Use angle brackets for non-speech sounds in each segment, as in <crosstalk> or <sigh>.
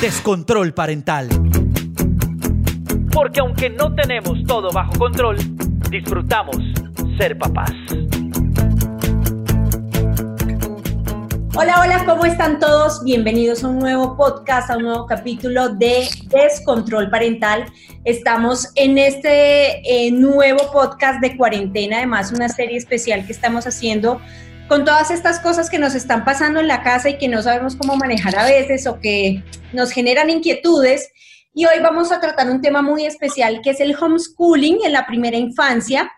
Descontrol Parental. Porque aunque no tenemos todo bajo control, disfrutamos ser papás. Hola, hola, ¿cómo están todos? Bienvenidos a un nuevo podcast, a un nuevo capítulo de Descontrol Parental. Estamos en este eh, nuevo podcast de cuarentena, además una serie especial que estamos haciendo con todas estas cosas que nos están pasando en la casa y que no sabemos cómo manejar a veces o que nos generan inquietudes. Y hoy vamos a tratar un tema muy especial que es el homeschooling en la primera infancia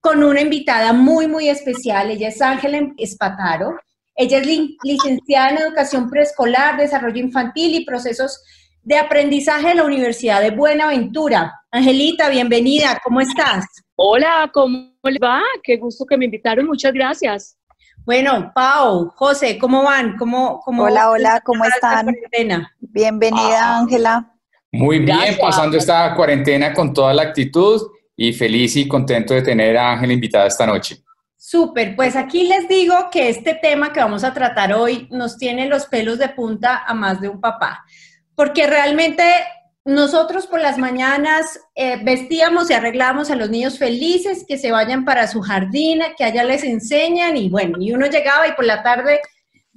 con una invitada muy, muy especial. Ella es Ángela Espataro. Ella es licenciada en Educación Preescolar, Desarrollo Infantil y Procesos de Aprendizaje de la Universidad de Buenaventura. Angelita, bienvenida, ¿cómo estás? Hola, ¿cómo le va? Qué gusto que me invitaron, muchas gracias. Bueno, Pau, José, ¿cómo van? ¿Cómo, cómo hola, hola, ¿cómo están? Bienvenida, ah. Ángela. Muy bien, pasando esta cuarentena con toda la actitud y feliz y contento de tener a Ángela invitada esta noche. Súper, pues aquí les digo que este tema que vamos a tratar hoy nos tiene los pelos de punta a más de un papá, porque realmente nosotros por las mañanas eh, vestíamos y arreglábamos a los niños felices que se vayan para su jardín, que allá les enseñan y bueno, y uno llegaba y por la tarde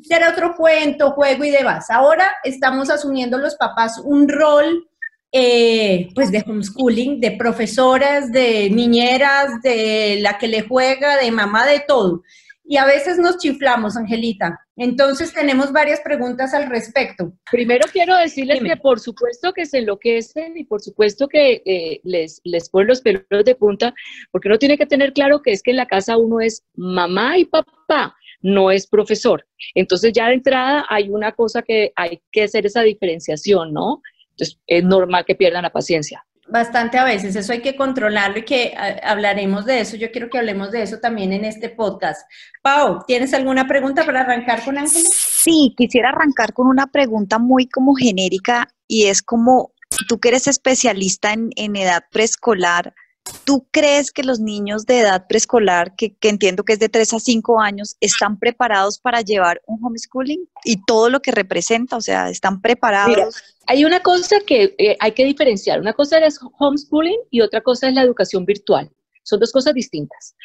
era otro cuento, juego y demás. Ahora estamos asumiendo los papás un rol eh, pues de homeschooling, de profesoras, de niñeras, de la que le juega, de mamá, de todo. Y a veces nos chiflamos, Angelita. Entonces tenemos varias preguntas al respecto. Primero quiero decirles que por supuesto que se enloquecen y por supuesto que eh, les, les ponen los pelos de punta, porque uno tiene que tener claro que es que en la casa uno es mamá y papá, no es profesor. Entonces ya de entrada hay una cosa que hay que hacer esa diferenciación, ¿no? Entonces, es normal que pierdan la paciencia. Bastante a veces, eso hay que controlarlo y que hablaremos de eso. Yo quiero que hablemos de eso también en este podcast. Pau, ¿tienes alguna pregunta para arrancar con Ángela? Sí, quisiera arrancar con una pregunta muy como genérica y es como, tú que eres especialista en, en edad preescolar, ¿Tú crees que los niños de edad preescolar, que, entiendo que es de 3 a 5 años, están preparados para llevar un homeschooling y todo lo que representa? O sea, ¿están preparados? hay una cosa que eh, hay que diferenciar. Una cosa es homeschooling y otra cosa es la educación virtual. Son dos cosas distintas.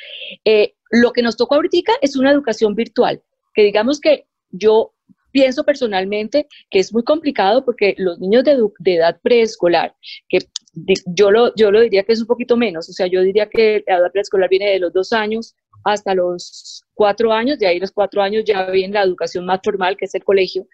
Eh, lo que nos tocó ahorita es una educación virtual, que digamos que yo pienso personalmente que es muy complicado porque los niños de, de edad preescolar, que yo lo, yo lo diría que es un poquito menos, o sea, yo diría que la edad preescolar viene de los dos años hasta los cuatro años, de ahí los cuatro años ya viene la educación más formal, que es el colegio.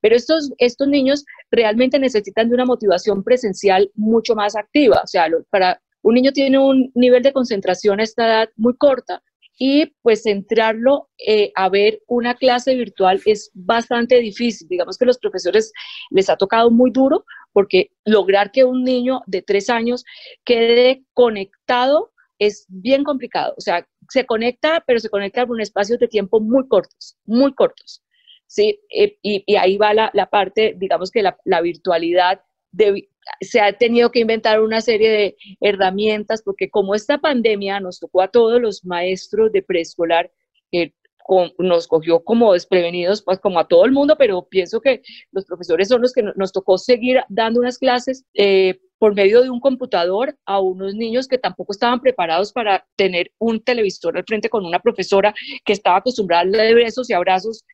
Pero estos, estos niños realmente necesitan de una motivación presencial mucho más activa, o sea, para un niño tiene un nivel de concentración a esta edad muy corta y pues centrarlo eh, a ver una clase virtual es bastante difícil. Digamos que los profesores les ha tocado muy duro porque lograr que un niño de tres años quede conectado es bien complicado. O sea, se conecta, pero se conecta en espacios de tiempo muy cortos, muy cortos. ¿sí? Eh, y, ahí va la, parte, digamos que la virtualidad se ha tenido que inventar una serie de herramientas, porque como esta pandemia nos tocó a todos los maestros de preescolar, que nos cogió como desprevenidos, pues como a todo el mundo, pero pienso que los profesores son los que nos tocó seguir dando unas clases eh, por medio de un computador a unos niños que tampoco estaban preparados para tener un televisor al frente con una profesora que estaba acostumbrada a darle besos y abrazos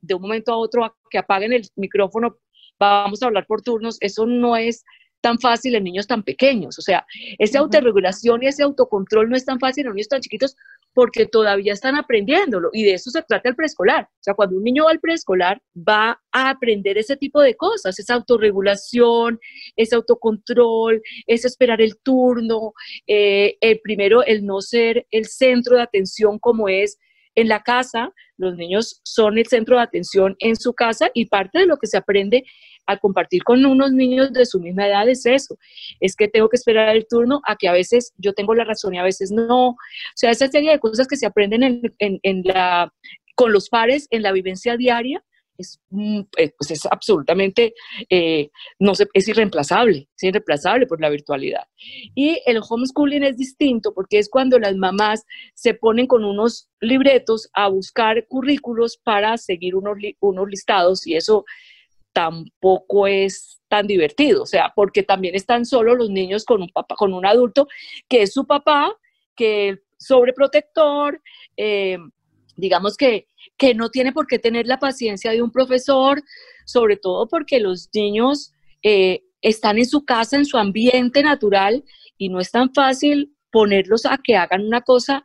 de un momento a otro a que apaguen el micrófono vamos a hablar por turnos, eso no es tan fácil en niños tan pequeños. O sea, esa autorregulación y ese autocontrol no es tan fácil en niños tan chiquitos porque todavía están aprendiéndolo y de eso se trata el preescolar. O sea, cuando un niño va al preescolar va a aprender ese tipo de cosas, esa autorregulación, ese autocontrol, ese esperar el turno, eh, el primero, el no ser el centro de atención como es en la casa, Los niños son el centro de atención en su casa y parte de lo que se aprende al compartir con unos niños de su misma edad es eso, es que tengo que esperar el turno a que a veces yo tengo la razón y a veces no. O sea, esa serie de cosas que se aprenden en, la, con los pares en la vivencia diaria es, mm, eh, pues es absolutamente, eh, no es irreemplazable, es irreemplazable por la virtualidad. Y el homeschooling es distinto porque es cuando las mamás se ponen con unos libretos a buscar currículos para seguir unos, unos listados y eso tampoco es tan divertido, o sea, porque también están solo los niños con un papá, con un adulto que es su papá, que es sobreprotector, eh, digamos que, que no tiene por qué tener la paciencia de un profesor, sobre todo porque los niños eh, están en su casa, en su ambiente natural, y no es tan fácil ponerlos a que hagan una cosa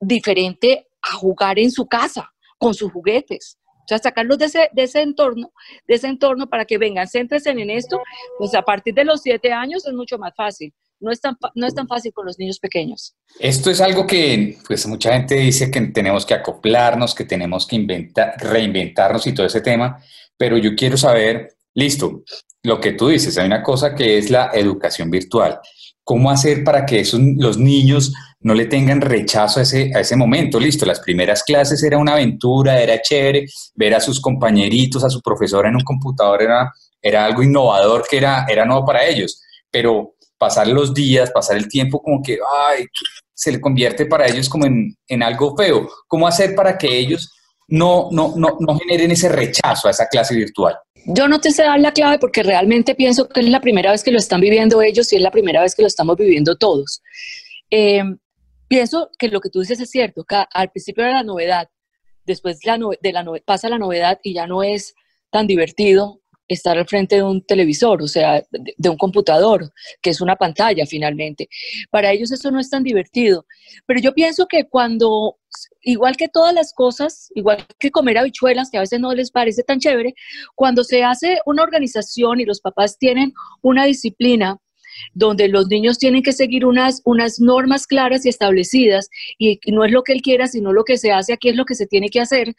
diferente a jugar en su casa, con sus juguetes. O sea, sacarlos de ese, de ese entorno, de ese entorno para que vengan, céntrense en esto, pues a partir de los siete años es mucho más fácil. No es, tan, no es tan fácil con los niños pequeños. Esto es algo que, pues mucha gente dice que tenemos que acoplarnos, que tenemos que inventar, reinventarnos y todo ese tema, pero yo quiero saber, listo, lo que tú dices, hay una cosa que es la educación virtual. ¿Cómo hacer para que esos, los niños no le tengan rechazo a ese, a ese momento. Listo, las primeras clases era una aventura, era chévere, ver a sus compañeritos, a su profesora en un computador era, era algo innovador que era, era nuevo para ellos, pero pasar los días, pasar el tiempo como que, ay, se le convierte para ellos como en, en algo feo. ¿Cómo hacer para que ellos no, no, no, no generen ese rechazo a esa clase virtual? Yo no te sé dar la clave porque realmente pienso que es la primera vez que lo están viviendo ellos y es la primera vez que lo estamos viviendo todos. Eh, Pienso que lo que tú dices es cierto, que al principio era la novedad, después la de la pasa la novedad y ya no es tan divertido estar al frente de un televisor, o sea, de, un computador, que es una pantalla finalmente. Para ellos eso no es tan divertido. Pero yo pienso que cuando, igual que todas las cosas, igual que comer habichuelas, que a veces no les parece tan chévere, cuando se hace una organización y los papás tienen una disciplina, donde los niños tienen que seguir unas, unas normas claras y establecidas y, no es lo que él quiera, sino lo que se hace aquí es lo que se tiene que hacer.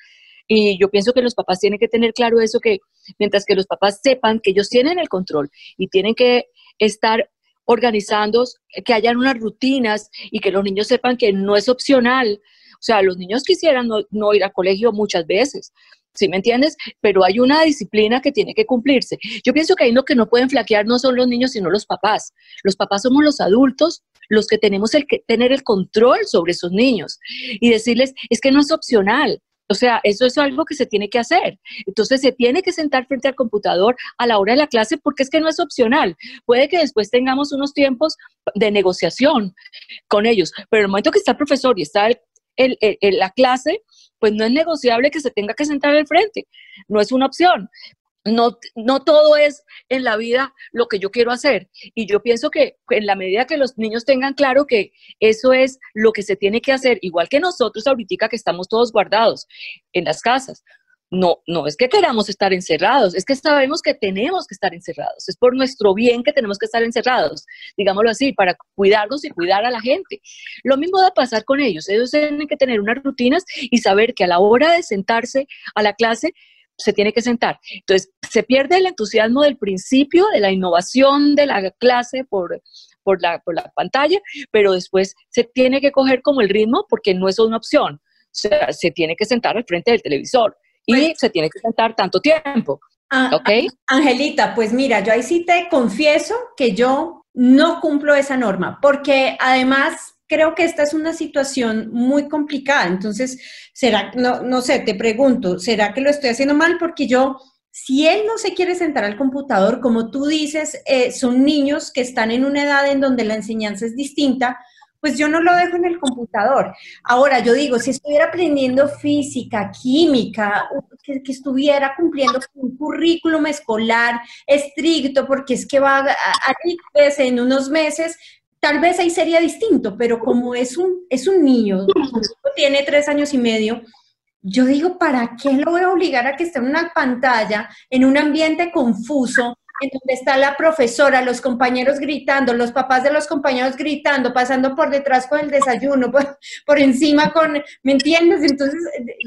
Y yo pienso que los papás tienen que tener claro eso, que mientras que los papás sepan que ellos tienen el control y tienen que estar organizando, que hayan unas rutinas y que los niños sepan que no es opcional. O sea, los niños quisieran no, no ir al colegio muchas veces, ¿sí me entiendes? Pero hay una disciplina que tiene que cumplirse. Yo pienso que ahí lo que no pueden flaquear no son los niños, sino los papás. Los papás somos los adultos los que tenemos el que tener el control sobre esos niños y decirles, es que no es opcional. O sea, eso es algo que se tiene que hacer. Entonces se tiene que sentar frente al computador a la hora de la clase porque es que no es opcional. Puede que después tengamos unos tiempos de negociación con ellos, pero en el momento que está el profesor y está el, la clase, pues no es negociable que se tenga que sentar al frente, no es una opción. No, no todo es en la vida lo que yo quiero hacer. Y yo pienso que en la medida que los niños tengan claro que eso es lo que se tiene que hacer, igual que nosotros ahorita que estamos todos guardados en las casas, no, no es que queramos estar encerrados, es que sabemos que tenemos que estar encerrados, es por nuestro bien que tenemos que estar encerrados, digámoslo así, para cuidarnos y cuidar a la gente. Lo mismo va a pasar con ellos, ellos tienen que tener unas rutinas y saber que a la hora de sentarse a la clase se tiene que sentar. Entonces, se pierde el entusiasmo del principio, de la innovación de la clase por, por, la, por la pantalla, pero después se tiene que coger como el ritmo porque no es una opción. O sea, se tiene que sentar al frente del televisor y pues se tiene que sentar tanto tiempo. Ah, ¿Ok? Angelita, pues mira, yo ahí sí te confieso que yo no cumplo esa norma, porque además creo que esta es una situación muy complicada. Entonces, será, no, no sé, te pregunto, ¿será que lo estoy haciendo mal? Porque yo, si él no se quiere sentar al computador, como tú dices, eh, son niños que están en una edad en donde la enseñanza es distinta, pues yo no lo dejo en el computador. Ahora, yo digo, si estuviera aprendiendo física, química, que, estuviera cumpliendo un currículum escolar estricto, porque es que va a, a, en unos meses, tal vez ahí sería distinto, pero como es un, es un niño, tiene tres años y medio, yo digo, ¿para qué lo voy a obligar a que esté en una pantalla, en un ambiente confuso, en donde está la profesora, los compañeros gritando, los papás de los compañeros gritando, pasando por detrás con el desayuno, <laughs> por, por encima con, ¿me entiendes? Entonces,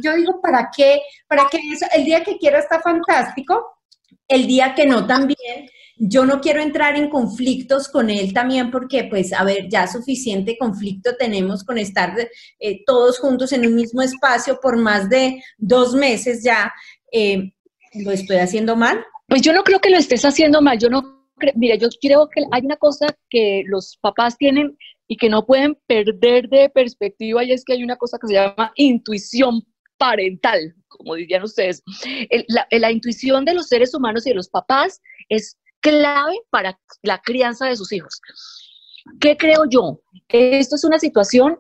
yo digo, ¿para qué? ¿Para qué eso? El día que quiera está fantástico, el día que no también. Yo no quiero entrar en conflictos con él también porque, pues, a ver, ya suficiente conflicto tenemos con estar eh, todos juntos en un mismo espacio por más de dos meses ya. Eh, ¿Lo estoy haciendo mal? Pues yo no creo que lo estés haciendo mal. Yo no creo, mira, yo creo que hay una cosa que los papás tienen y que no pueden perder de perspectiva y es que hay una cosa que se llama intuición parental, como dirían ustedes. la, la intuición de los seres humanos y de los papás es clave para la crianza de sus hijos. ¿Qué creo yo? Esto es una situación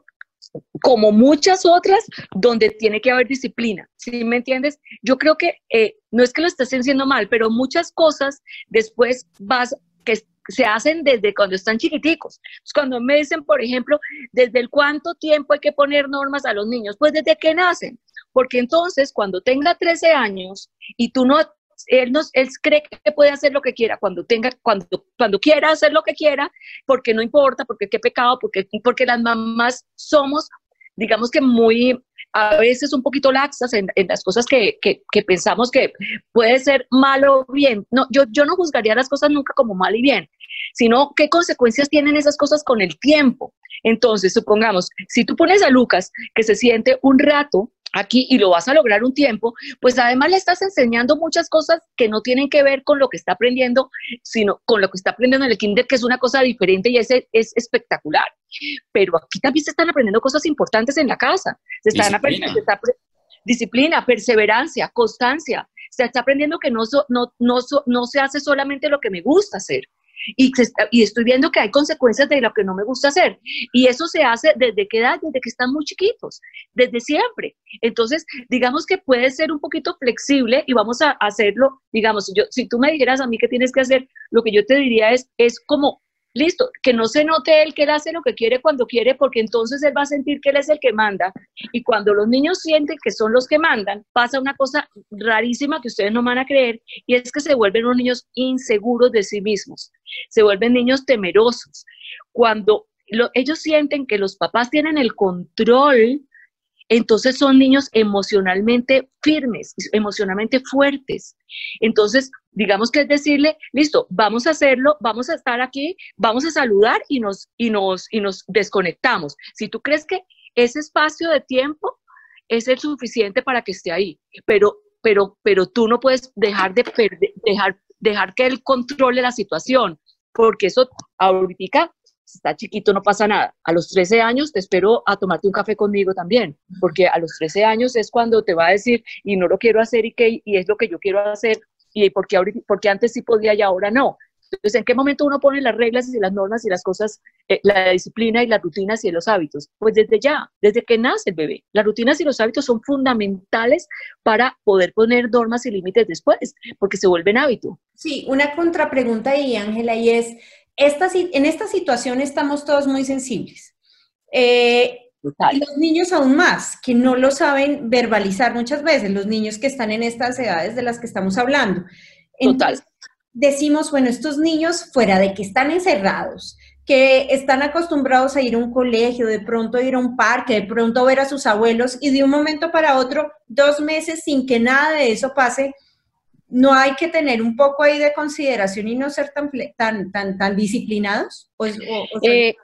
como muchas otras donde tiene que haber disciplina, ¿sí me entiendes? Yo creo que eh, no es que lo estés haciendo mal, pero muchas cosas después vas que se hacen desde cuando están chiquiticos. cuando me dicen, por ejemplo, desde el cuánto tiempo hay que poner normas a los niños, pues desde que nacen, porque entonces cuando tenga 13 años y tú no él, nos, él cree que puede hacer lo que quiera cuando tenga, cuando, cuando quiera hacer lo que quiera, porque no importa, porque qué pecado, porque, porque las mamás somos, digamos que muy, a veces un poquito laxas en, las cosas que, que, que, pensamos que puede ser malo o bien. No, yo, yo no juzgaría las cosas nunca como mal y bien, sino qué consecuencias tienen esas cosas con el tiempo. Entonces, supongamos, si tú pones a Lucas que se siente un rato aquí y lo vas a lograr un tiempo, pues además le estás enseñando muchas cosas que no tienen que ver con lo que está aprendiendo, sino con lo que está aprendiendo en el kinder, que es una cosa diferente y es, es espectacular. Pero aquí también se están aprendiendo cosas importantes en la casa. Se están disciplina. aprendiendo disciplina, perseverancia, constancia. Se está aprendiendo que no, no, no, no se hace solamente lo que me gusta hacer, y, y, estoy viendo que hay consecuencias de lo que no me gusta hacer. Y eso se hace desde qué edad, desde que están muy chiquitos, desde siempre. Entonces, digamos que puede ser un poquito flexible y vamos a hacerlo, digamos, yo, si tú me dijeras a mí qué tienes que hacer, lo que yo te diría es, es como listo, que no se note él que él hace lo que quiere cuando quiere, porque entonces él va a sentir que él es el que manda. Y cuando los niños sienten que son los que mandan, pasa una cosa rarísima que ustedes no van a creer, y es que se vuelven unos niños inseguros de sí mismos, se vuelven niños temerosos. Cuando ellos sienten que los papás tienen el control entonces son niños emocionalmente firmes, emocionalmente fuertes. Entonces, digamos que es decirle, listo, vamos a hacerlo, vamos a estar aquí, vamos a saludar y nos, y nos, y nos desconectamos. Si tú crees que ese espacio de tiempo es el suficiente para que esté ahí, pero, pero, pero tú no puedes dejar de dejar, dejar que él controle la situación, porque eso ahorita está chiquito, no pasa nada. A los 13 años te espero a tomarte un café conmigo también, porque a los 13 años es cuando te va a decir, y no lo quiero hacer y, que, y es lo que yo quiero hacer, y porque, ahorita, porque antes sí podía y ahora no. Entonces, ¿en qué momento uno pone las reglas y las normas y las cosas, eh, la disciplina y las rutinas y los hábitos? Pues desde ya, desde que nace el bebé. Las rutinas y los hábitos son fundamentales para poder poner normas y límites después, porque se vuelven hábito. Sí, una contrapregunta ahí, Ángela, y es, en esta situación estamos todos muy sensibles. Eh, y los niños aún más, que no lo saben verbalizar muchas veces, los niños que están en estas edades de las que estamos hablando. Entonces, decimos, bueno, estos niños, fuera de que están encerrados, que están acostumbrados a ir a un colegio, de pronto ir a un parque, de pronto ver a sus abuelos y de un momento para otro, dos meses sin que nada de eso pase, no hay que tener un poco ahí de consideración y no ser tan, tan, tan, tan disciplinados? Pues, eh,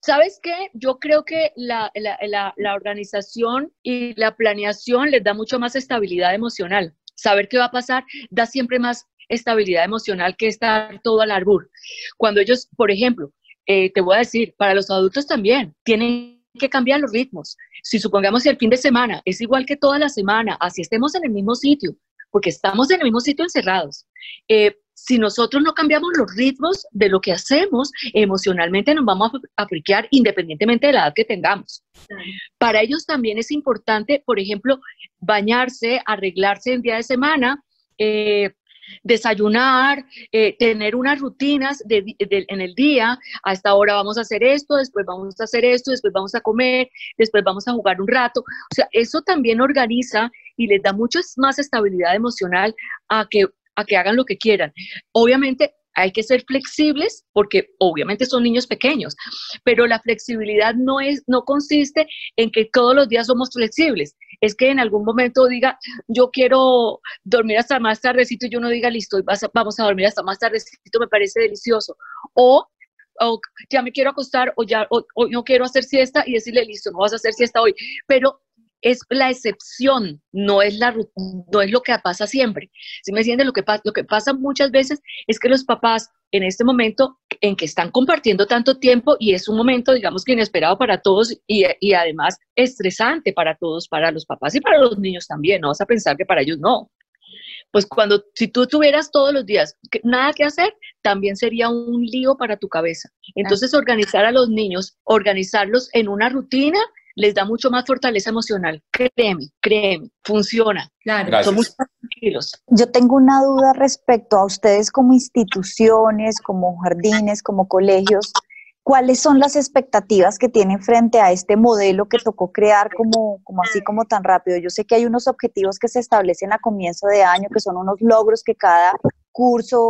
¿Sabes qué? Yo creo que la, la, la, organización y la planeación les da mucho más estabilidad emocional. Saber qué va a pasar da siempre más estabilidad emocional que estar todo al arbur. Cuando ellos, por ejemplo, eh, te voy a decir, para los adultos también, tienen que cambiar los ritmos. Si supongamos que el fin de semana es igual que toda la semana, así estemos en el mismo sitio, porque estamos en el mismo sitio encerrados. Eh, si nosotros no cambiamos los ritmos de lo que hacemos, emocionalmente nos vamos a friquear independientemente de la edad que tengamos. Para ellos también es importante, por ejemplo, bañarse, arreglarse el día de semana, eh, desayunar, eh, tener unas rutinas en el día, a esta hora vamos a hacer esto, después vamos a hacer esto, después vamos a comer, después vamos a jugar un rato. O sea, eso también organiza y les da mucha más estabilidad emocional a que a que hagan lo que quieran. Obviamente hay que ser flexibles porque obviamente son niños pequeños, pero la flexibilidad no es no consiste en que todos los días somos flexibles. Es que en algún momento diga, yo quiero dormir hasta más tardecito y yo no diga, listo, vamos a dormir hasta más tardecito, me parece delicioso. O o ya me quiero acostar o ya o, no quiero hacer siesta y decirle, listo, no vas a hacer siesta hoy. Pero es la excepción, no es, la, no es lo que pasa siempre. Si me entienden, lo que, lo que pasa muchas veces es que los papás en este momento en que están compartiendo tanto tiempo y es un momento, digamos que inesperado para todos y, y además estresante para todos, para los papás y para los niños también, no vas a pensar que para ellos no. Pues cuando, si tú tuvieras todos los días nada que hacer, también sería un lío para tu cabeza. Entonces, organizar a los niños, organizarlos en una rutina les da mucho más fortaleza emocional. Créeme, créeme, funciona. Claro, son mucho más tranquilos. Yo tengo una duda respecto a ustedes como instituciones, como jardines, como colegios. ¿Cuáles son las expectativas que tienen frente a este modelo que tocó crear como, como así como tan rápido? Yo sé que hay unos objetivos que se establecen a comienzo de año, que son unos logros que cada curso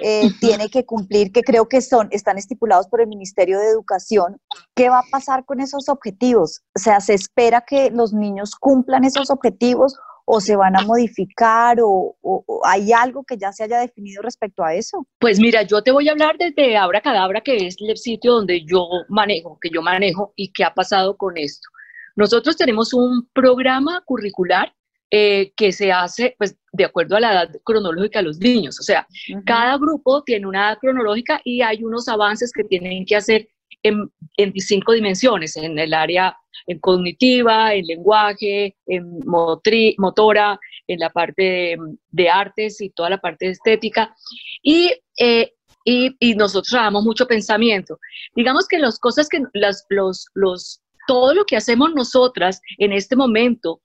eh, tiene que cumplir, que creo que son, están estipulados por el Ministerio de Educación. ¿Qué va a pasar con esos objetivos? O sea, ¿se espera que los niños cumplan esos objetivos o se van a modificar o, hay algo que ya se haya definido respecto a eso? Pues mira, yo te voy a hablar desde Abra Cadabra, que es el sitio donde yo manejo, que yo manejo y qué ha pasado con esto. Nosotros tenemos un programa curricular eh, que se hace pues, de acuerdo a la edad cronológica de los niños. O sea, cada grupo tiene una edad cronológica y hay unos avances que tienen que hacer en, en cinco dimensiones, en el área en cognitiva, en lenguaje, en motora, en la parte de, artes y toda la parte estética. Y, eh, y, y, nosotros trabajamos mucho pensamiento. Digamos que las cosas que las, los, los, todo lo que hacemos nosotras en este momento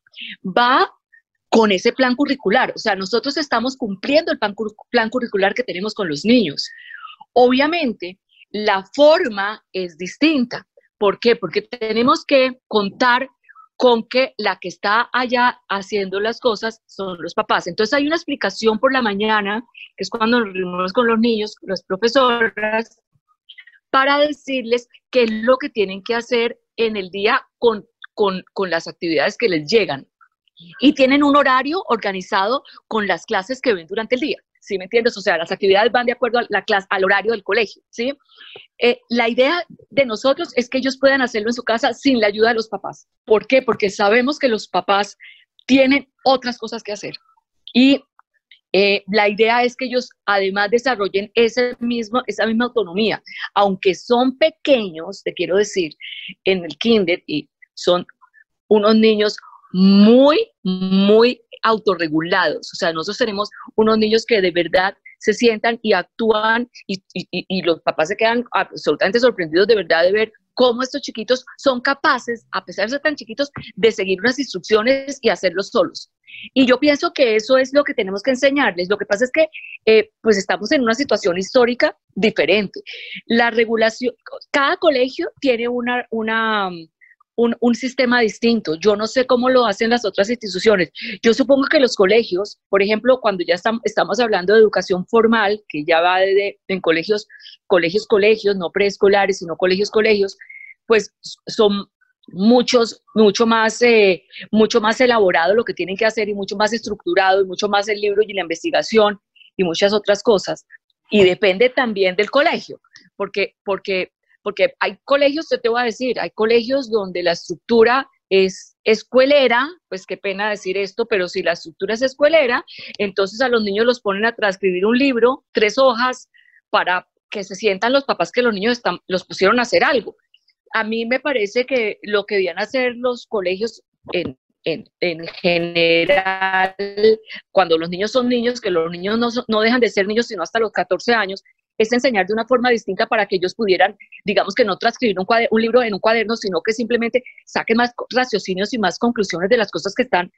va con ese plan curricular. O sea, nosotros estamos cumpliendo el plan, curricular que tenemos con los niños. Obviamente, la forma es distinta. ¿Por qué? Porque tenemos que contar con que la que está allá haciendo las cosas son los papás. Entonces hay una explicación por la mañana, que es cuando nos reunimos con los niños, las profesoras, para decirles qué es lo que tienen que hacer en el día con, con, con las actividades que les llegan y tienen un horario organizado con las clases que ven durante el día. ¿Sí me entiendes? O sea, las actividades van de acuerdo a la clase, al horario del colegio, ¿sí? Eh, la idea de nosotros es que ellos puedan hacerlo en su casa sin la ayuda de los papás. ¿Por qué? Porque sabemos que los papás tienen otras cosas que hacer. Y eh, la idea es que ellos además desarrollen ese mismo, esa misma autonomía. Aunque son pequeños, te quiero decir, en el kinder y son unos niños muy, muy autorregulados. O sea, nosotros tenemos unos niños que de verdad se sientan y actúan y, y, los papás se quedan absolutamente sorprendidos de verdad de ver cómo estos chiquitos son capaces, a pesar de ser tan chiquitos, de seguir unas instrucciones y hacerlo solos. Y yo pienso que eso es lo que tenemos que enseñarles. Lo que pasa es que eh, pues estamos en una situación histórica diferente. La regulación, cada colegio tiene una, una, un, sistema distinto. Yo no sé cómo lo hacen las otras instituciones. Yo supongo que los colegios, por ejemplo, cuando ya estamos, hablando de educación formal, que ya va de, en colegios, colegios, colegios, no preescolares, sino colegios, colegios, pues son muchos, mucho más, eh, mucho más elaborado lo que tienen que hacer y mucho más estructurado y mucho más el libro y la investigación y muchas otras cosas. Y depende también del colegio, porque, porque porque hay colegios, te voy a decir, hay colegios donde la estructura es escuelera, pues qué pena decir esto, pero si la estructura es escuelera, entonces a los niños los ponen a transcribir un libro, tres hojas, para que se sientan los papás que los niños están, los pusieron a hacer algo. A mí me parece que lo que debían hacer los colegios en, en, en, general, cuando los niños son niños, que los niños no, no dejan de ser niños sino hasta los 14 años, es enseñar de una forma distinta para que ellos pudieran, digamos que no transcribir un, un libro en un cuaderno, sino que simplemente saquen más raciocinios y más conclusiones de las cosas que están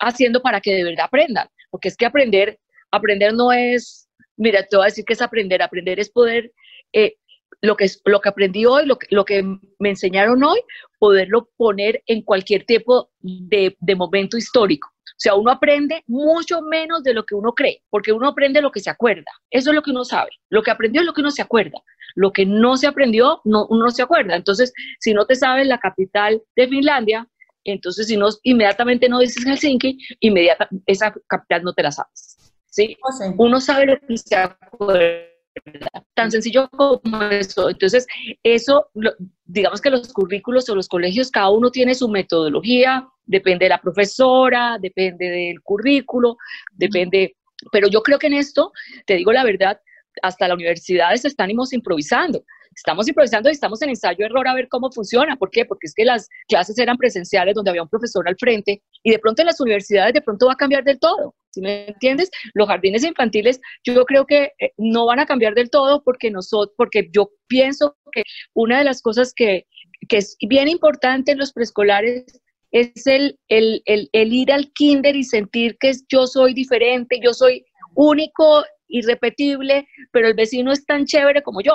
haciendo para que de verdad aprendan. Porque es que aprender, aprender no es, mira, te voy a decir que es aprender, aprender es poder, eh, lo, que, lo que aprendí hoy, lo que, lo que me enseñaron hoy, poderlo poner en cualquier tipo de, de momento histórico. O sea, uno aprende mucho menos de lo que uno cree, porque uno aprende lo que se acuerda. Eso es lo que uno sabe. Lo que aprendió es lo que uno se acuerda. Lo que no se aprendió, no, uno no se acuerda. Entonces, si no te sabes la capital de Finlandia, entonces si no, inmediatamente no dices Helsinki, inmediatamente esa capital no te la sabes. ¿sí? Uno sabe lo que se acuerda. Tan sencillo como eso. Entonces, eso, digamos que los currículos o los colegios, cada uno tiene su metodología, depende de la profesora, depende del currículo, depende, pero yo creo que en esto, te digo la verdad, hasta las universidades estamos improvisando. Estamos improvisando y estamos en ensayo-error a ver cómo funciona. ¿Por qué? Porque es que las clases eran presenciales donde había un profesor al frente y de pronto en las universidades de pronto va a cambiar del todo. ¿Sí me entiendes? Los jardines infantiles yo creo que eh, no van a cambiar del todo porque, nosotros, porque yo pienso que una de las cosas que, que es bien importante en los preescolares es el, el, el, el, ir al kinder y sentir que yo soy diferente, yo soy único irrepetible, pero el vecino es tan chévere como yo.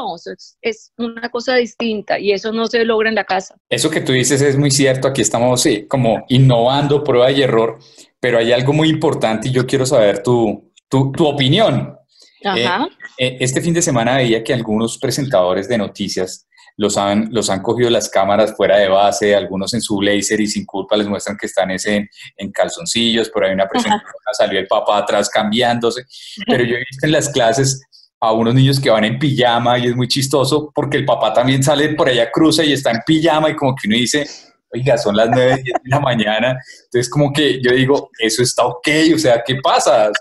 es, una cosa distinta y eso no se logra en la casa. Eso que tú dices es muy cierto. Aquí estamos como innovando, prueba y error, pero hay algo muy importante y yo quiero saber tu, tu, tu opinión. Ajá. Eh, eh, este fin de semana veía que algunos presentadores de noticias los han, los han cogido las cámaras fuera de base, algunos en su blazer y sin culpa les muestran que están ese, en calzoncillos, por ahí una presentación salió el papá atrás cambiándose, pero yo he visto en las clases a unos niños que van en pijama y es muy chistoso porque el papá también sale por allá, cruza y está en pijama y como que uno dice, oiga, son las 9, 10 de la mañana, entonces como que yo digo, eso está ok, o sea, ¿qué pasa?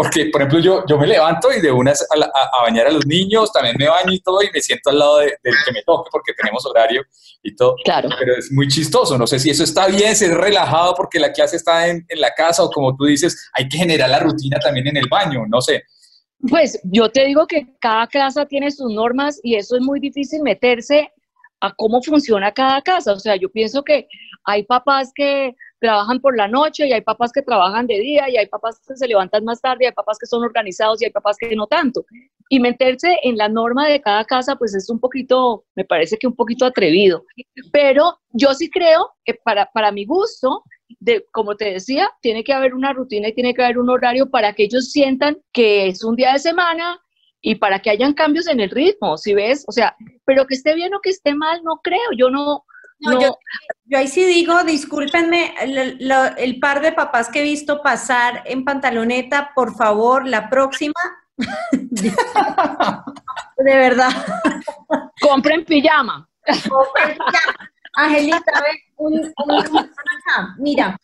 Porque, por ejemplo, yo, yo me levanto y de una a, bañar a los niños, también me baño y todo, y me siento al lado del que me toque, porque tenemos horario y todo. Claro. Pero es muy chistoso. No sé si eso está bien, si es relajado porque la clase está en, en la casa, o como tú dices, hay que generar la rutina también en el baño, no sé. Pues yo te digo que cada casa tiene sus normas y eso es muy difícil meterse a cómo funciona cada casa. O sea, yo pienso que hay papás que trabajan por la noche y hay papás que trabajan de día y hay papás que se levantan más tarde y hay papás que son organizados y hay papás que no tanto. Y meterse en la norma de cada casa, pues es un poquito, me parece que un poquito atrevido. Pero yo sí creo que para, para mi gusto, de, como te decía, tiene que haber una rutina y tiene que haber un horario para que ellos sientan que es un día de semana y para que hayan cambios en el ritmo, si ves, o sea, pero que esté bien o que esté mal, no creo, yo no, no, Yo, ahí sí digo, discúlpenme, el, par de papás que he visto pasar en pantaloneta, por favor, la próxima. de verdad. Compren pijama. Compren pijama. Angelita, un, mira,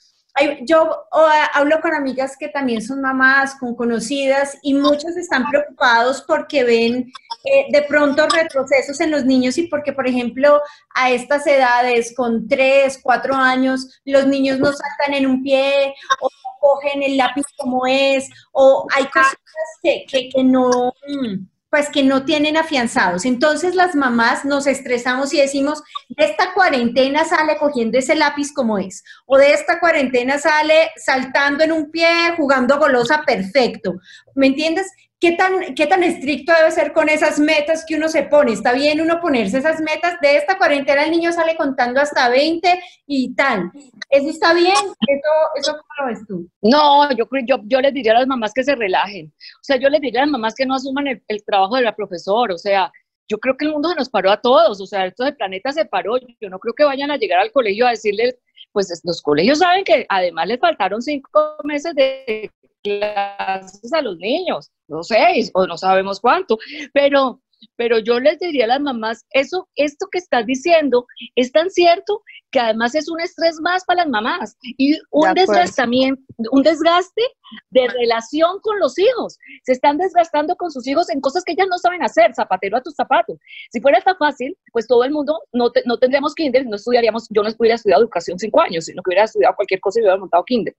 yo hablo con amigas que también son mamás, con conocidas, y muchos están preocupados porque ven eh, de pronto retrocesos en los niños y porque, por ejemplo, a estas edades, con tres, cuatro años, los niños no saltan en un pie o cogen el lápiz como es, o hay cosas que, que, que no... Mm, pues que no tienen afianzados. Entonces las mamás nos estresamos y decimos, de esta cuarentena sale cogiendo ese lápiz como es, o de esta cuarentena sale saltando en un pie, jugando golosa perfecto. ¿Me entiendes? ¿Qué tan, ¿Qué tan estricto debe ser con esas metas que uno se pone? ¿Está bien uno ponerse esas metas? De esta cuarentena el niño sale contando hasta 20 y tal. ¿Eso está bien? ¿Eso, eso cómo lo ves tú? No, yo, yo, yo les diría a las mamás que se relajen. O sea, yo les diría a las mamás que no asuman el, el trabajo de la profesora. O sea, yo creo que el mundo se nos paró a todos. O sea, esto del planeta se paró. Yo no creo que vayan a llegar al colegio a decirles, pues los colegios saben que además les faltaron cinco meses de clases a los niños, no sé, o no sabemos cuánto, pero, pero yo les diría a las mamás, eso, esto que estás diciendo es tan cierto que además es un estrés más para las mamás y un desgastamiento, un desgaste de relación con los hijos. Se están desgastando con sus hijos en cosas que ellas no saben hacer, zapatero a tus zapatos. Si fuera tan fácil, pues todo el mundo no, no tendríamos kinder, no estudiaríamos, yo no hubiera estudiado educación cinco años, sino que hubiera estudiado cualquier cosa y hubiera montado kinder.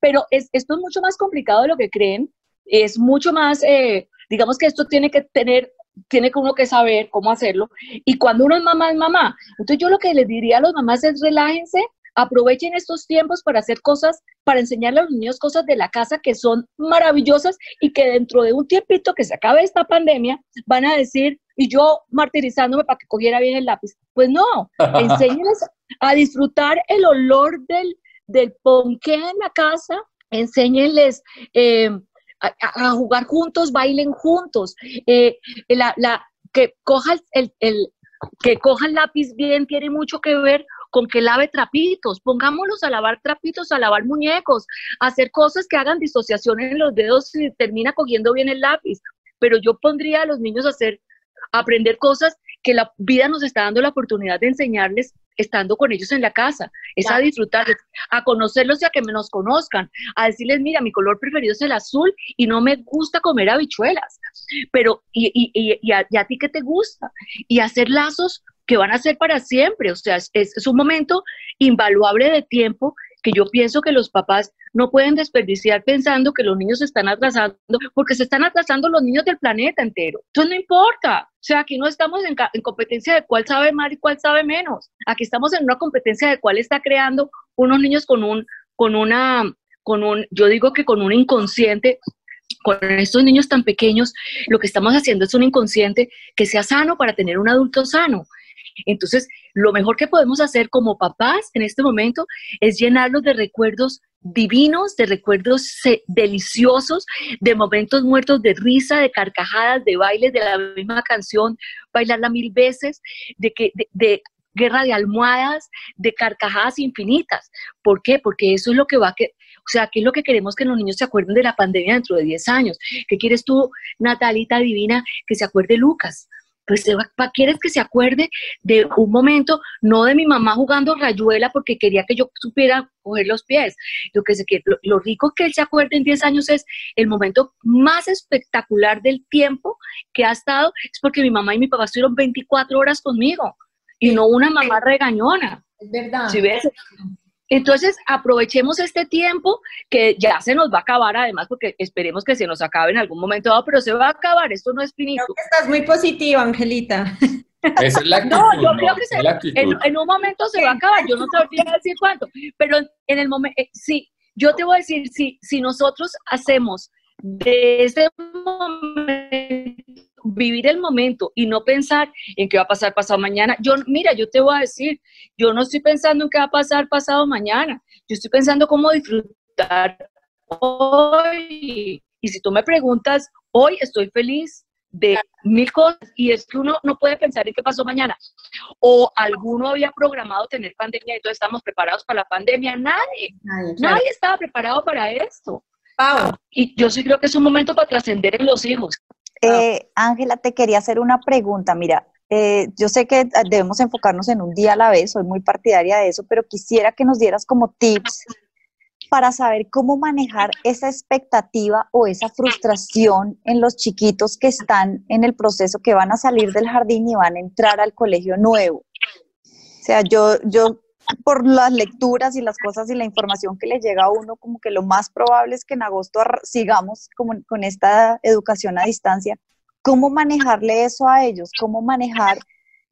Pero es, esto es mucho más complicado de lo que creen, es mucho más, eh, digamos que esto tiene que tener tiene que uno que saber cómo hacerlo. Y cuando uno es mamá, es mamá. Entonces yo lo que les diría a los mamás es relájense, aprovechen estos tiempos para hacer cosas, para enseñarle a los niños cosas de la casa que son maravillosas y que dentro de un tiempito que se acabe esta pandemia van a decir, y yo martirizándome para que cogiera bien el lápiz. Pues no, <laughs> enséñenles a disfrutar el olor del, del ponqué en la casa, enséñenles eh, a, jugar juntos, bailen juntos, eh, la, que coja el, el, que coja el lápiz bien tiene mucho que ver con que lave trapitos, pongámoslos a lavar trapitos, a lavar muñecos, hacer cosas que hagan disociación en los dedos y termina cogiendo bien el lápiz. Pero yo pondría a los niños a hacer, a aprender cosas que la vida nos está dando la oportunidad de enseñarles estando con ellos en la casa, es a disfrutarles, a conocerlos y a que nos conozcan, a decirles, mira, mi color preferido es el azul y no me gusta comer habichuelas, pero, y, y, y, a, ti qué te gusta? Y hacer lazos que van a ser para siempre, o sea, es, es un momento invaluable de tiempo que yo pienso que los papás no pueden desperdiciar pensando que los niños se están atrasando, porque se están atrasando los niños del planeta entero. Entonces no importa. O sea, aquí no estamos en, competencia de cuál sabe más y cuál sabe menos. Aquí estamos en una competencia de cuál está creando unos niños con un, con una, con un, yo digo que con un inconsciente con estos niños tan pequeños, lo que estamos haciendo es un inconsciente que sea sano para tener un adulto sano. Entonces, lo mejor que podemos hacer como papás en este momento es llenarlos de recuerdos divinos, de recuerdos deliciosos, de momentos muertos de risa, de carcajadas, de bailes de la misma canción, bailarla mil veces, de, que, de, guerra de almohadas, de carcajadas infinitas. ¿Por qué? Porque eso es lo que va a que, o sea, ¿qué es lo que queremos que los niños se acuerden de la pandemia dentro de 10 años? ¿Qué quieres tú, Natalita Divina, que se acuerde Lucas? Pues quieres que se acuerde de un momento, no de mi mamá jugando rayuela porque quería que yo supiera coger los pies. Lo, que se, lo, lo rico que él se acuerde en 10 años es el momento más espectacular del tiempo que ha estado, es porque mi mamá y mi papá estuvieron 24 horas conmigo y no una mamá regañona. Es verdad. ¿Sí ves? Entonces, aprovechemos este tiempo que ya se nos va a acabar, además, porque esperemos que se nos acabe en algún momento dado, pero se va a acabar, esto no es finito. Creo que estás muy positiva, Angelita. Esa es la actitud, <laughs> no, yo creo que en, un momento se va a acabar, yo no sabría decir cuánto, pero en el momento, eh, sí, yo te voy a decir, si, si nosotros hacemos de ese momento vivir el momento y no pensar en qué va a pasar pasado mañana. Yo, mira, yo te voy a decir, yo no estoy pensando en qué va a pasar pasado mañana. Yo estoy pensando cómo disfrutar hoy. Y si tú me preguntas, hoy estoy feliz de mil cosas y es que uno no puede pensar en qué pasó mañana. O alguno había programado tener pandemia y entonces estamos preparados para la pandemia. Nadie, nadie, estaba preparado para esto. Y yo sí creo que es un momento para trascender en los hijos. Eh, Ángela, te quería hacer una pregunta. Mira, eh, yo sé que debemos enfocarnos en un día a la vez, soy muy partidaria de eso, pero quisiera que nos dieras como tips para saber cómo manejar esa expectativa o esa frustración en los chiquitos que están en el proceso, que van a salir del jardín y van a entrar al colegio nuevo. O sea, yo, yo por las lecturas y las cosas y la información que le llega a uno, como que lo más probable es que en agosto sigamos como con esta educación a distancia. ¿Cómo manejarle eso a ellos? ¿Cómo manejar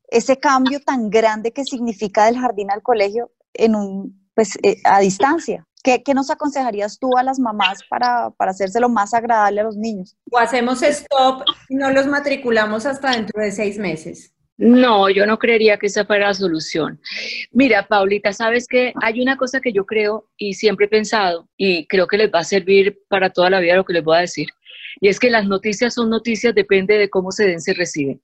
ese cambio tan grande que significa del jardín al colegio en un, pues, eh, a distancia? ¿Qué, ¿Qué, nos aconsejarías tú a las mamás para, para hacérselo más agradable a los niños? O hacemos stop y no los matriculamos hasta dentro de seis meses. No, yo no creería que esa fuera la solución. Mira, Paulita, sabes que hay una cosa que yo creo y siempre he pensado y creo que les va a servir para toda la vida lo que les voy a decir. Y es que las noticias son noticias, depende de cómo se den, se reciben.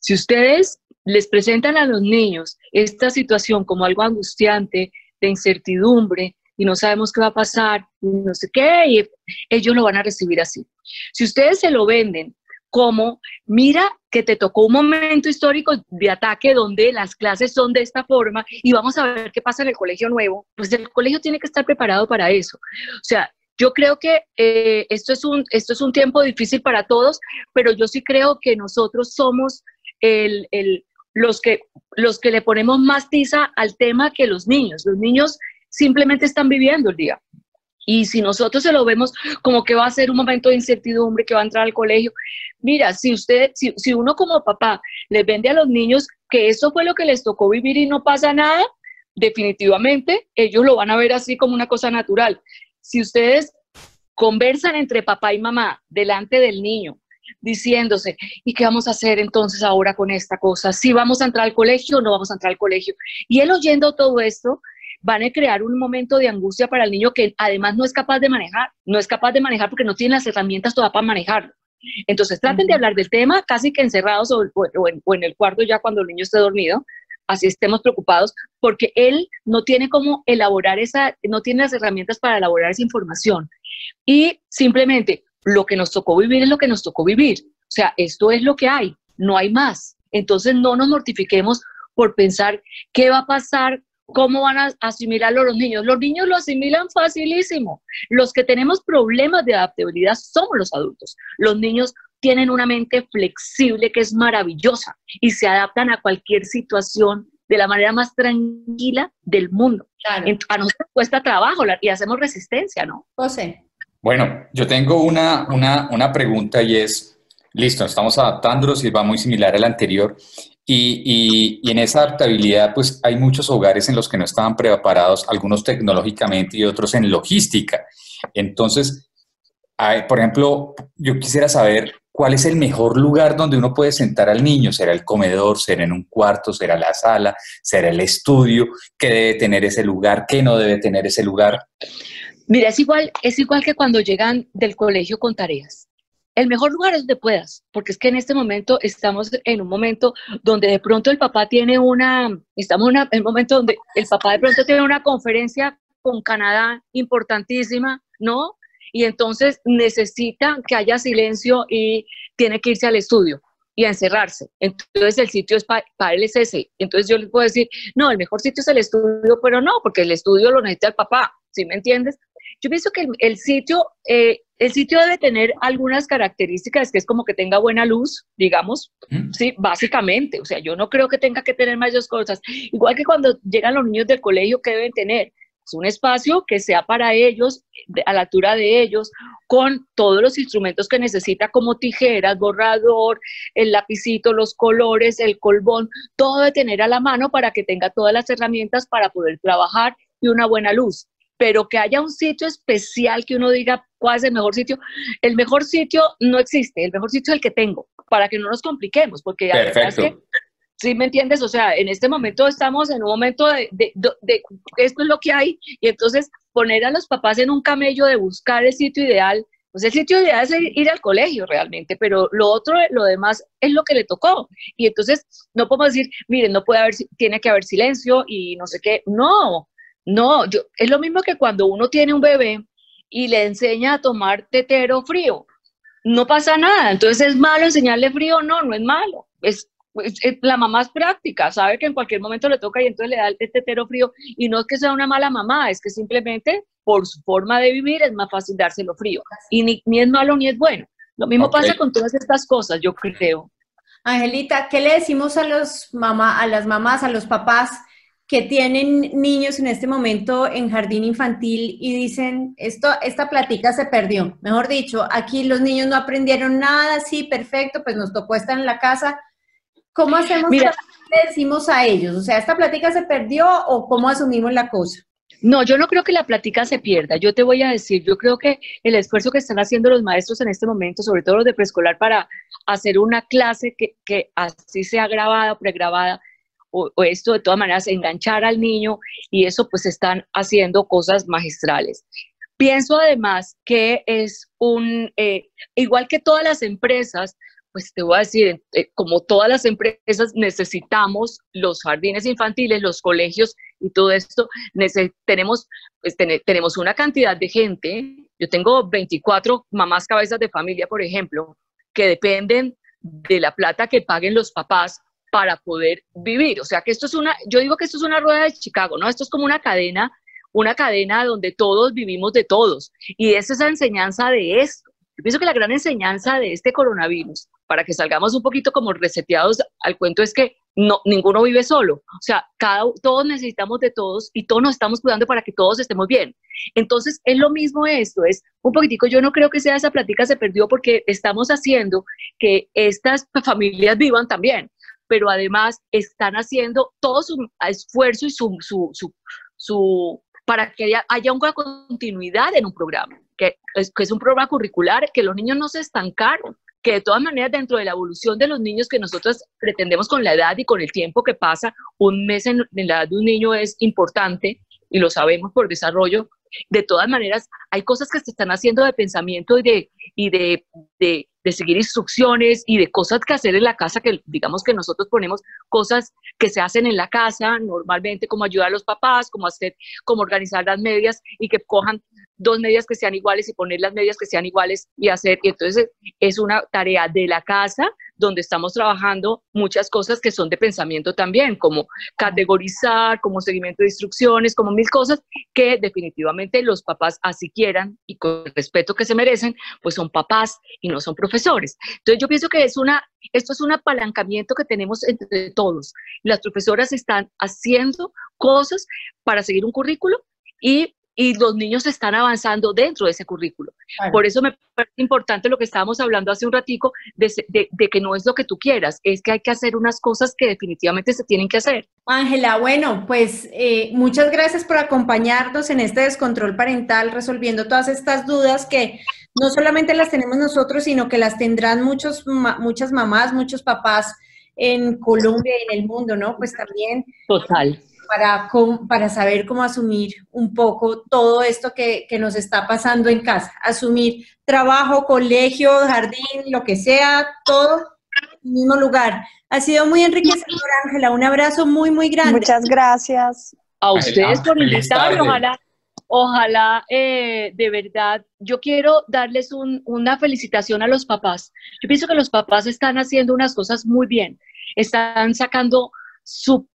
Si ustedes les presentan a los niños esta situación como algo angustiante, de incertidumbre, y no sabemos qué va a pasar, y no sé qué, ellos lo van a recibir así. Si ustedes se lo venden como, mira que te tocó un momento histórico de ataque donde las clases son de esta forma y vamos a ver qué pasa en el colegio nuevo, pues el colegio tiene que estar preparado para eso. O sea, yo creo que eh, esto, es un, esto es un tiempo difícil para todos, pero yo sí creo que nosotros somos el, el, los, que, los que le ponemos más tiza al tema que los niños. Los niños simplemente están viviendo el día. Y si nosotros se lo vemos como que va a ser un momento de incertidumbre, que va a entrar al colegio, mira, si usted, si, si uno como papá les vende a los niños que eso fue lo que les tocó vivir y no pasa nada, definitivamente ellos lo van a ver así como una cosa natural. Si ustedes conversan entre papá y mamá delante del niño, diciéndose, ¿y qué vamos a hacer entonces ahora con esta cosa? ¿Si vamos a entrar al colegio o no vamos a entrar al colegio? Y él oyendo todo esto, van a crear un momento de angustia para el niño que además no es capaz de manejar, no es capaz de manejar porque no tiene las herramientas todavía para manejar. Entonces traten de hablar del tema casi que encerrados o, en, el cuarto ya cuando el niño esté dormido, así estemos preocupados, porque él no tiene cómo elaborar esa, no tiene las herramientas para elaborar esa información. Y simplemente lo que nos tocó vivir es lo que nos tocó vivir. O sea, esto es lo que hay, no hay más. Entonces no nos mortifiquemos por pensar qué va a pasar, cómo van a asimilarlo los niños. Los niños lo asimilan facilísimo. Los que tenemos problemas de adaptabilidad somos los adultos. Los niños tienen una mente flexible que es maravillosa y se adaptan a cualquier situación de la manera más tranquila del mundo. A nosotros cuesta trabajo y hacemos resistencia, ¿no? José. Bueno, yo tengo una, una, una pregunta y es, listo, estamos adaptándonos y va muy similar al anterior. Y, y, en esa adaptabilidad, pues hay muchos hogares en los que no estaban preparados, algunos tecnológicamente y otros en logística. Entonces, por ejemplo, yo quisiera saber cuál es el mejor lugar donde uno puede sentar al niño. ¿Será el comedor? ¿Será en un cuarto? ¿Será la sala? ¿Será el estudio? ¿Qué debe tener ese lugar? ¿Qué no debe tener ese lugar? Mira, es igual, es igual que cuando llegan del colegio con tareas. El mejor lugar es donde puedas, porque es que en este momento estamos en un momento donde de pronto el papá tiene una, estamos en un momento donde el papá de pronto tiene una conferencia con Canadá importantísima, ¿no? Y entonces necesita que haya silencio y tiene que irse al estudio y a encerrarse. Entonces el sitio es para él es ese. Entonces yo le puedo decir, no, el mejor sitio es el estudio, pero no, porque el estudio lo necesita el papá, ¿sí me entiendes? Yo pienso que el, sitio, eh, el sitio debe tener algunas características, que es como que tenga buena luz, digamos, sí, básicamente. O sea, yo no creo que tenga que tener mayores cosas. Igual que cuando llegan los niños del colegio, ¿qué deben tener? Es un espacio que sea para ellos, a la altura de ellos, con todos los instrumentos que necesita, como tijeras, borrador, el lapicito, los colores, el colbón, todo de tener a la mano para que tenga todas las herramientas para poder trabajar y una buena luz pero que haya un sitio especial que uno diga cuál es el mejor sitio. El mejor sitio no existe, el mejor sitio es el que tengo, para que no nos compliquemos, porque Perfecto. Que, ¿Sí me entiendes? O sea, en este momento estamos en un momento de, de, de, esto es lo que hay, y entonces poner a los papás en un camello de buscar el sitio ideal, pues el sitio ideal es ir al colegio realmente, pero lo otro, lo demás es lo que le tocó. Y entonces no podemos decir, miren, no puede haber, tiene que haber silencio y no sé qué. No, no, yo, es lo mismo que cuando uno tiene un bebé y le enseña a tomar tetero frío. No pasa nada. Entonces, ¿es malo enseñarle frío? No, no es malo. Es, la mamá es práctica, sabe que en cualquier momento le toca y entonces le da el tetero frío. Y no es que sea una mala mamá, es que simplemente por su forma de vivir es más fácil dárselo frío. Y ni, es malo ni es bueno. Lo mismo pasa con todas estas cosas, yo creo. Angelita, ¿qué le decimos a los mamá, a las mamás, a los papás que tienen niños en este momento en jardín infantil y dicen, esto, esta platica se perdió. Mejor dicho, aquí los niños no aprendieron nada, sí, perfecto, pues nos tocó estar en la casa. ¿Cómo hacemos? Mira, ¿Qué decimos a ellos? O sea, ¿esta platica se perdió o cómo asumimos la cosa? No, yo no creo que la plática se pierda. Yo te voy a decir, yo creo que el esfuerzo que están haciendo los maestros en este momento, sobre todo los de preescolar, para hacer una clase que, que así sea grabada o pregrabada, o, esto de todas maneras enganchar al niño y eso pues están haciendo cosas magistrales. Pienso además que es un, eh, igual que todas las empresas, pues te voy a decir, eh, como todas las empresas necesitamos los jardines infantiles, los colegios y todo esto, tenemos, pues, tenemos una cantidad de gente, yo tengo 24 mamás cabezas de familia, por ejemplo, que dependen de la plata que paguen los papás para poder vivir. O sea que esto es una, yo digo que esto es una rueda de Chicago, ¿no? Esto es como una cadena, una cadena donde todos vivimos de todos. Y es esa enseñanza de esto. Yo pienso que la gran enseñanza de este coronavirus, para que salgamos un poquito como reseteados al cuento, es que no, ninguno vive solo. O sea, cada, todos necesitamos de todos y todos nos estamos cuidando para que todos estemos bien. Entonces, es lo mismo esto, es un poquitico, yo no creo que sea esa plática se perdió porque estamos haciendo que estas familias vivan también pero además están haciendo todo su esfuerzo y su, su, su, su para que haya, una continuidad en un programa, que es, que es un programa curricular, que los niños no se estancaron, que de todas maneras dentro de la evolución de los niños que nosotros pretendemos con la edad y con el tiempo que pasa, un mes en, en la edad de un niño es importante, y lo sabemos por desarrollo, de todas maneras, hay cosas que se están haciendo de pensamiento y de, y de, de, de, seguir instrucciones y de cosas que hacer en la casa, que digamos que nosotros ponemos cosas que se hacen en la casa normalmente, como ayudar a los papás, como hacer, como organizar las medias y que cojan dos medias que sean iguales y poner las medias que sean iguales y hacer. Y entonces es una tarea de la casa donde estamos trabajando muchas cosas que son de pensamiento también, como categorizar, como seguimiento de instrucciones, como mil cosas que definitivamente los papás así quieran y con el respeto que se merecen, pues son papás y no son profesores. Entonces yo pienso que es una, esto es un apalancamiento que tenemos entre todos. Las profesoras están haciendo cosas para seguir un currículo y y los niños están avanzando dentro de ese currículo. Por eso me parece importante lo que estábamos hablando hace un ratico, de, de, que no es lo que tú quieras, es que hay que hacer unas cosas que definitivamente se tienen que hacer. Ángela, bueno, pues eh, muchas gracias por acompañarnos en este descontrol parental, resolviendo todas estas dudas que no solamente las tenemos nosotros, sino que las tendrán muchos, muchas mamás, muchos papás en Colombia y en el mundo, ¿no? Pues también. Total para, para saber cómo asumir un poco todo esto que, que, nos está pasando en casa. Asumir trabajo, colegio, jardín, lo que sea, todo en el mismo lugar. Ha sido muy enriquecedor, Ángela. Un abrazo muy, muy grande. Muchas gracias. A ustedes por invitarme. Ojalá, ojalá eh, de verdad, yo quiero darles un, una felicitación a los papás. Yo pienso que los papás están haciendo unas cosas muy bien. Están sacando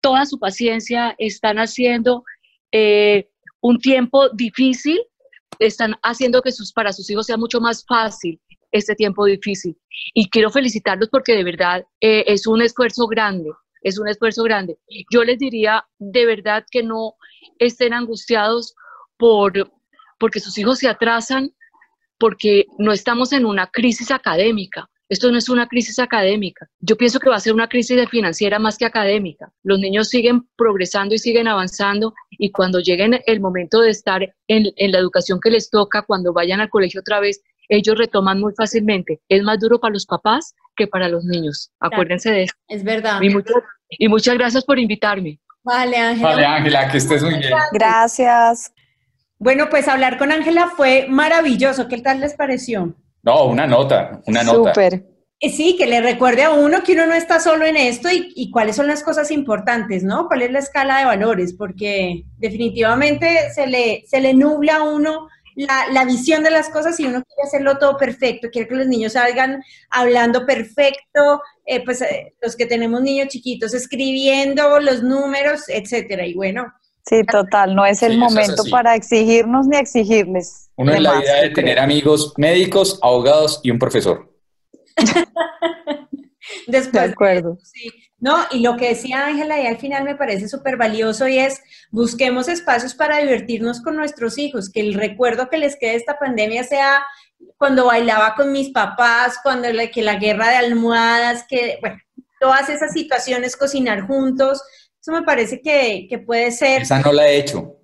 toda su paciencia, están haciendo eh, un tiempo difícil, están haciendo que sus, para sus hijos sea mucho más fácil este tiempo difícil. Y quiero felicitarlos porque de verdad eh, es un esfuerzo grande, es un esfuerzo grande. Yo les diría de verdad que no estén angustiados por, porque sus hijos se atrasan, porque no estamos en una crisis académica. Esto no es una crisis académica. Yo pienso que va a ser una crisis financiera más que académica. Los niños siguen progresando y siguen avanzando y cuando lleguen el momento de estar en, la educación que les toca, cuando vayan al colegio otra vez, ellos retoman muy fácilmente. Es más duro para los papás que para los niños. Acuérdense de eso. Es verdad. Y, y muchas gracias por invitarme. Vale, Ángela. Vale, Ángela, que estés muy bien. Gracias. Bueno, pues hablar con Ángela fue maravilloso. ¿Qué tal les pareció? No, una nota, una nota. Súper. Eh, sí, que le recuerde a uno que uno no está solo en esto y, cuáles son las cosas importantes, ¿no? ¿Cuál es la escala de valores? Porque definitivamente se le, se le nubla a uno la, la, visión de las cosas y uno quiere hacerlo todo perfecto, quiere que los niños salgan hablando perfecto, eh, pues eh, los que tenemos niños chiquitos escribiendo los números, etcétera. Y bueno, Sí, total, no es el momento para exigirnos ni exigirles. Uno es la idea de tener amigos médicos, abogados y un profesor. <laughs> Después, de acuerdo. sí. No, y lo que decía Ángela y al final me parece súper valioso y es busquemos espacios para divertirnos con nuestros hijos, que el recuerdo que les quede de esta pandemia sea cuando bailaba con mis papás, cuando la, que la guerra de almohadas, que, bueno, todas esas situaciones, cocinar juntos, eso me parece que, que puede ser... Esa no la he hecho,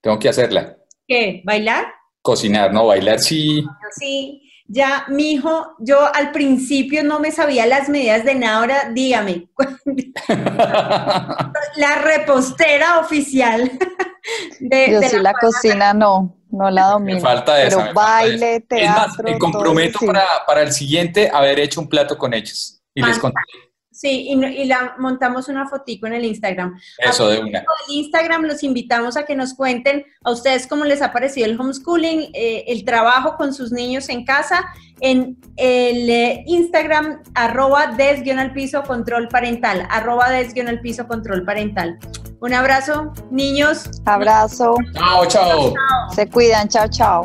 tengo que hacerla. ¿Qué? ¿Bailar? Cocinar, no, bailar sí. Sí, ya, mi hijo, yo al principio no me sabía las medidas de nada, ahora dígame. <laughs> la repostera oficial de, yo sí la, cocina no, no la domino. Me falta esa. Pero baile, teatro. Es más, me comprometo para, para, el siguiente haber hecho un plato con ellos y les conté. Sí, y, la montamos una fotico en el Instagram. Eso, de una. El Instagram los invitamos a que nos cuenten a ustedes cómo les ha parecido el homeschooling, eh, el trabajo con sus niños en casa, en el eh, Instagram, arroba des al piso control parental, arroba des al piso control parental. Un abrazo, niños. Abrazo. chao. chao. Se cuidan, chao, chao.